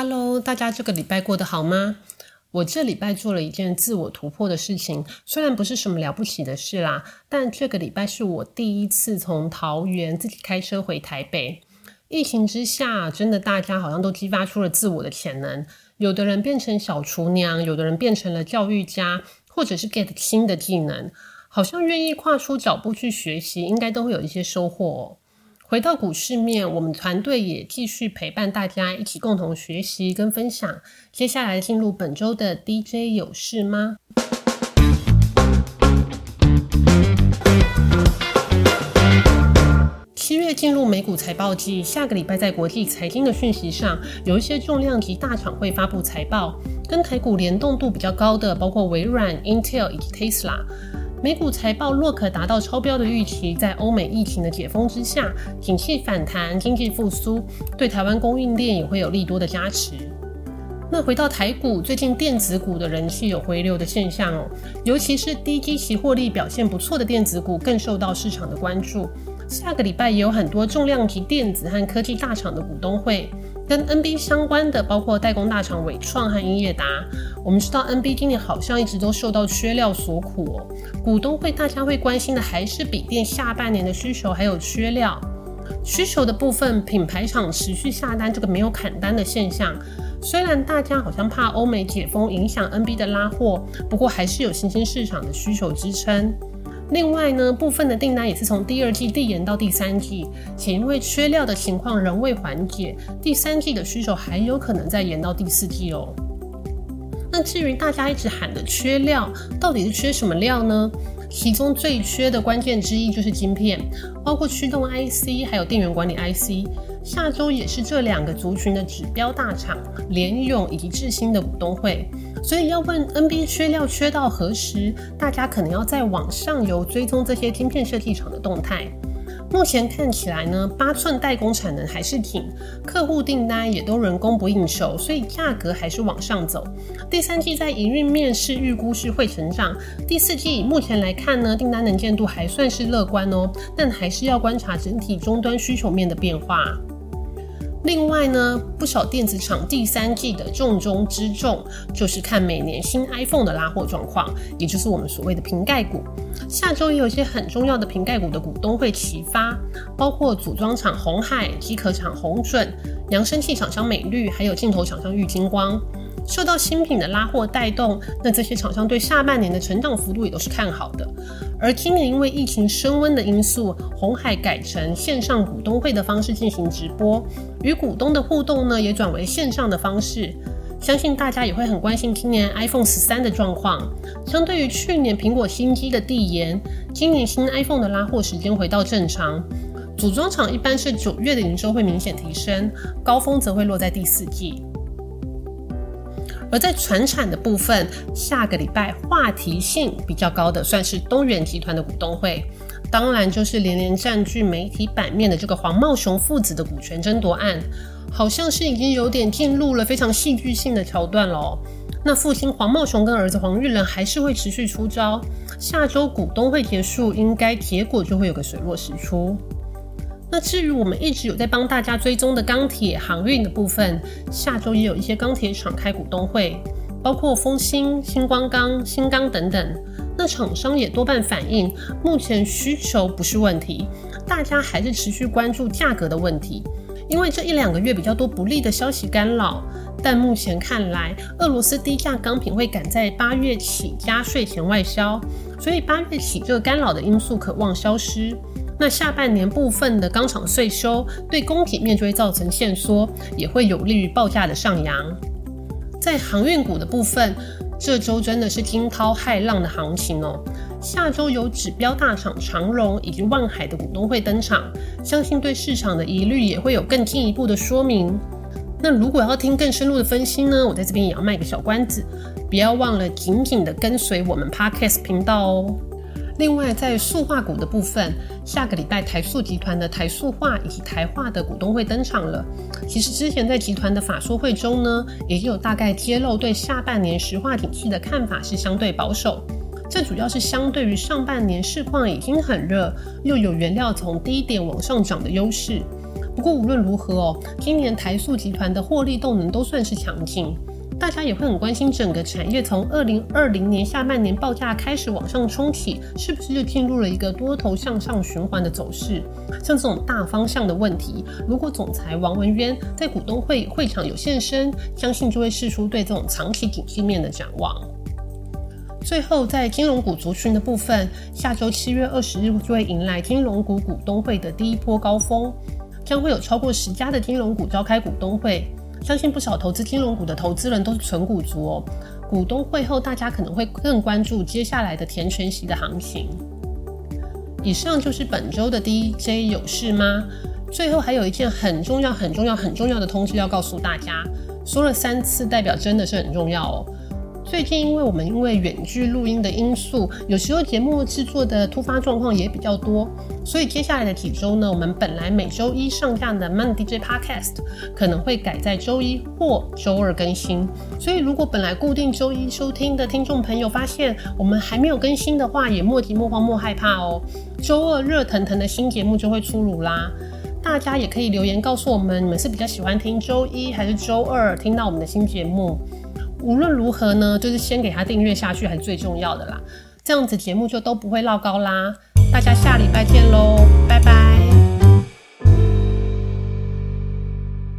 Hello，大家这个礼拜过得好吗？我这礼拜做了一件自我突破的事情，虽然不是什么了不起的事啦，但这个礼拜是我第一次从桃园自己开车回台北。疫情之下，真的大家好像都激发出了自我的潜能，有的人变成小厨娘，有的人变成了教育家，或者是 get 新的技能，好像愿意跨出脚步去学习，应该都会有一些收获哦。回到股市面，我们团队也继续陪伴大家一起共同学习跟分享。接下来进入本周的 DJ 有事吗？七月进入美股财报季，下个礼拜在国际财经的讯息上，有一些重量级大厂会发布财报，跟台股联动度比较高的，包括微软、Intel 以及 Tesla。美股财报若可达到超标的预期，在欧美疫情的解封之下，景气反弹、经济复苏，对台湾供应链也会有利多的加持。那回到台股，最近电子股的人气有回流的现象哦，尤其是低基期获利表现不错的电子股更受到市场的关注。下个礼拜也有很多重量级电子和科技大厂的股东会，跟 NB 相关的包括代工大厂伟创和英业达。我们知道 NB 今年好像一直都受到缺料所苦哦。股东会大家会关心的还是笔电下半年的需求，还有缺料需求的部分，品牌厂持续下单，这个没有砍单的现象。虽然大家好像怕欧美解封影响 NB 的拉货，不过还是有新兴市场的需求支撑。另外呢，部分的订单也是从第二季递延到第三季，且因为缺料的情况仍未缓解，第三季的需求还有可能再延到第四季哦。那至于大家一直喊的缺料，到底是缺什么料呢？其中最缺的关键之一就是晶片，包括驱动 IC 还有电源管理 IC。下周也是这两个族群的指标大厂联咏以及智新的股东会。所以要问 NB 缺料缺到何时，大家可能要再往上游追踪这些晶片设计厂的动态。目前看起来呢，八寸代工产能还是挺，客户订单也都人供不应求，所以价格还是往上走。第三季在营运面是预估是会成长，第四季目前来看呢，订单能见度还算是乐观哦，但还是要观察整体终端需求面的变化。另外呢，不少电子厂第三季的重中之重就是看每年新 iPhone 的拉货状况，也就是我们所谓的瓶盖股。下周也有一些很重要的瓶盖股的股东会齐发，包括组装厂红海、机壳厂红准、扬声器厂商美绿，还有镜头厂商玉金光。受到新品的拉货带动，那这些厂商对下半年的成长幅度也都是看好的。而今年因为疫情升温的因素，红海改成线上股东会的方式进行直播，与股东的互动呢也转为线上的方式。相信大家也会很关心今年 iPhone 十三的状况。相对于去年苹果新机的递延，今年新 iPhone 的拉货时间回到正常。组装厂一般是九月的营收会明显提升，高峰则会落在第四季。而在船产的部分，下个礼拜话题性比较高的，算是东元集团的股东会，当然就是连连占据媒体版面的这个黄茂雄父子的股权争夺案，好像是已经有点进入了非常戏剧性的桥段了。那父亲黄茂雄跟儿子黄玉仁还是会持续出招，下周股东会结束，应该结果就会有个水落石出。那至于我们一直有在帮大家追踪的钢铁航运的部分，下周也有一些钢铁厂开股东会，包括丰兴、星光钢、新钢等等。那厂商也多半反映，目前需求不是问题，大家还是持续关注价格的问题。因为这一两个月比较多不利的消息干扰，但目前看来，俄罗斯低价钢品会赶在八月起加税前外销，所以八月起这个干扰的因素可望消失。那下半年部分的钢厂税收对供给面就会造成限缩，也会有利于报价的上扬。在航运股的部分，这周真的是惊涛骇浪的行情哦。下周有指标大厂长荣以及万海的股东会登场，相信对市场的疑虑也会有更进一步的说明。那如果要听更深入的分析呢，我在这边也要卖个小关子，不要忘了紧紧的跟随我们 Podcast 频道哦。另外，在塑化股的部分，下个礼拜台塑集团的台塑化以及台化的股东会登场了。其实之前在集团的法说会中呢，也有大概揭露对下半年石化景气的看法是相对保守。这主要是相对于上半年市况已经很热，又有原料从低点往上涨的优势。不过无论如何哦，今年台塑集团的获利动能都算是强劲。大家也会很关心整个产业从二零二零年下半年报价开始往上冲起，是不是就进入了一个多头向上循环的走势？像这种大方向的问题，如果总裁王文渊在股东会会场有现身，相信就会释出对这种长期景气面的展望。最后，在金融股族群的部分，下周七月二十日就会迎来金融股股东会的第一波高峰，将会有超过十家的金融股召开股东会。相信不少投资金融股的投资人都是纯股族哦。股东会后，大家可能会更关注接下来的填权息的行情。以上就是本周的 DJ 有事吗？最后还有一件很重要、很重要、很重要的通知要告诉大家，说了三次，代表真的是很重要哦。最近，因为我们因为远距录音的因素，有时候节目制作的突发状况也比较多，所以接下来的几周呢，我们本来每周一上架的 Man DJ Podcast 可能会改在周一或周二更新。所以，如果本来固定周一收听的听众朋友发现我们还没有更新的话，也莫急莫慌莫害怕哦。周二热腾腾的新节目就会出炉啦！大家也可以留言告诉我们，你们是比较喜欢听周一还是周二听到我们的新节目。无论如何呢，就是先给他订阅下去，还是最重要的啦。这样子节目就都不会落高啦。大家下礼拜见喽，拜拜。